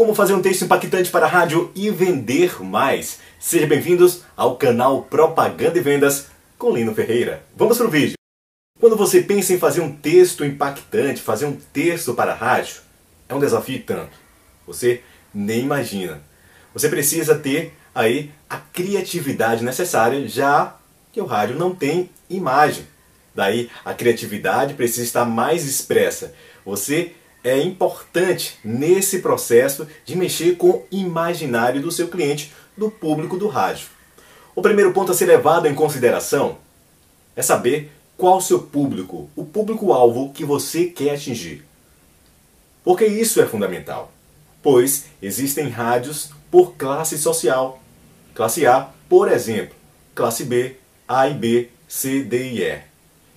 Como fazer um texto impactante para a rádio e vender mais? Sejam bem-vindos ao canal Propaganda e Vendas com Lino Ferreira. Vamos para o vídeo. Quando você pensa em fazer um texto impactante, fazer um texto para a rádio, é um desafio tanto. Você nem imagina. Você precisa ter aí a criatividade necessária, já que o rádio não tem imagem. Daí a criatividade precisa estar mais expressa. Você é importante nesse processo de mexer com o imaginário do seu cliente, do público do rádio. O primeiro ponto a ser levado em consideração é saber qual o seu público, o público-alvo que você quer atingir. Porque isso é fundamental, pois existem rádios por classe social. Classe A, por exemplo, classe B, A e B, C, D e E.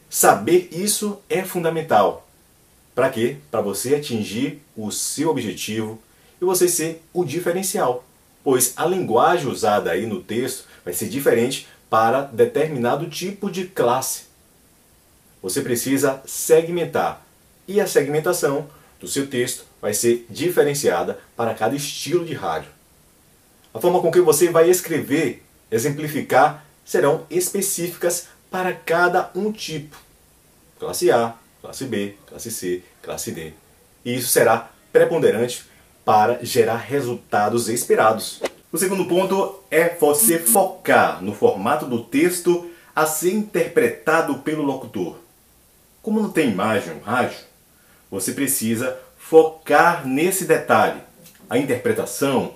Saber isso é fundamental para quê? Para você atingir o seu objetivo e você ser o diferencial. Pois a linguagem usada aí no texto vai ser diferente para determinado tipo de classe. Você precisa segmentar e a segmentação do seu texto vai ser diferenciada para cada estilo de rádio. A forma com que você vai escrever, exemplificar, serão específicas para cada um tipo. Classe A, classe B, classe C, classe D. E isso será preponderante para gerar resultados esperados. O segundo ponto é você focar no formato do texto a ser interpretado pelo locutor. Como não tem imagem rádio, você precisa focar nesse detalhe. A interpretação,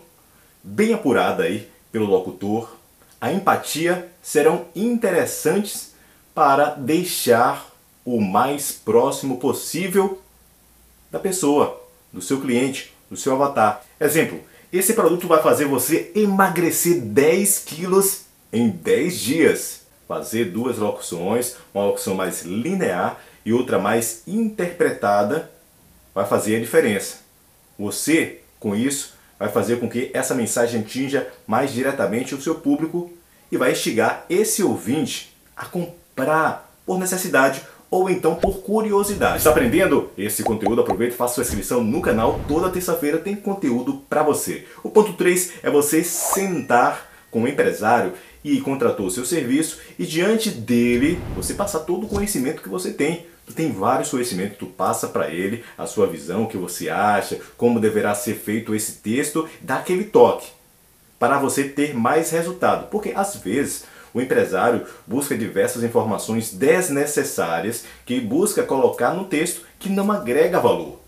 bem apurada aí pelo locutor, a empatia serão interessantes para deixar o mais próximo possível da pessoa, do seu cliente, do seu avatar. Exemplo, esse produto vai fazer você emagrecer 10 quilos em 10 dias. Fazer duas locuções, uma locução mais linear e outra mais interpretada, vai fazer a diferença. Você, com isso, vai fazer com que essa mensagem atinja mais diretamente o seu público e vai instigar esse ouvinte a comprar por necessidade ou então por curiosidade. Está aprendendo esse conteúdo? Aproveita e faça sua inscrição no canal. Toda terça-feira tem conteúdo para você. O ponto 3 é você sentar com o empresário e contratou seu serviço e diante dele você passar todo o conhecimento que você tem. Tu tem vários conhecimentos, tu passa para ele a sua visão, o que você acha, como deverá ser feito esse texto, dá aquele toque para você ter mais resultado. Porque às vezes o empresário busca diversas informações desnecessárias que busca colocar no texto que não agrega valor.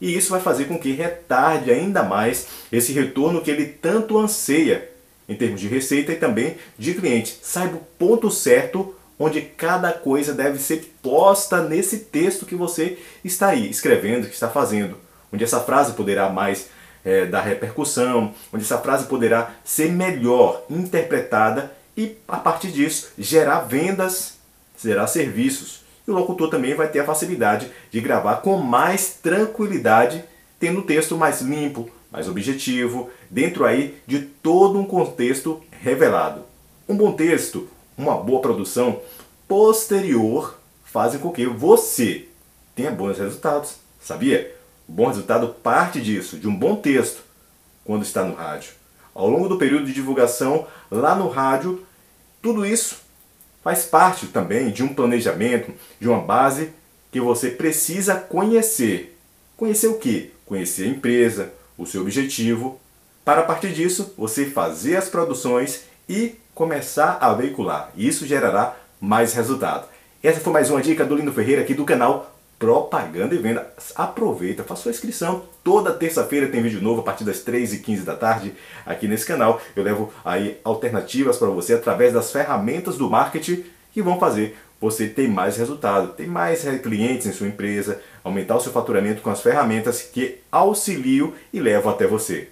E isso vai fazer com que retarde ainda mais esse retorno que ele tanto anseia em termos de receita e também de cliente. Saiba o ponto certo onde cada coisa deve ser posta nesse texto que você está aí escrevendo, que está fazendo. Onde essa frase poderá mais é, dar repercussão, onde essa frase poderá ser melhor interpretada e a partir disso gerar vendas, gerar serviços. E o locutor também vai ter a facilidade de gravar com mais tranquilidade, tendo o texto mais limpo, mais objetivo, dentro aí de todo um contexto revelado. Um bom texto, uma boa produção posterior fazem com que você tenha bons resultados. Sabia? O bom resultado parte disso, de um bom texto, quando está no rádio. Ao longo do período de divulgação, lá no rádio, tudo isso faz parte também de um planejamento, de uma base que você precisa conhecer. Conhecer o que? Conhecer a empresa, o seu objetivo, para a partir disso você fazer as produções e começar a veicular. Isso gerará mais resultado. Essa foi mais uma dica do Lindo Ferreira aqui do canal propaganda e venda. Aproveita, faça sua inscrição. Toda terça-feira tem vídeo novo a partir das 3h15 da tarde aqui nesse canal. Eu levo aí alternativas para você através das ferramentas do marketing que vão fazer você ter mais resultado, ter mais clientes em sua empresa, aumentar o seu faturamento com as ferramentas que auxiliam e levam até você.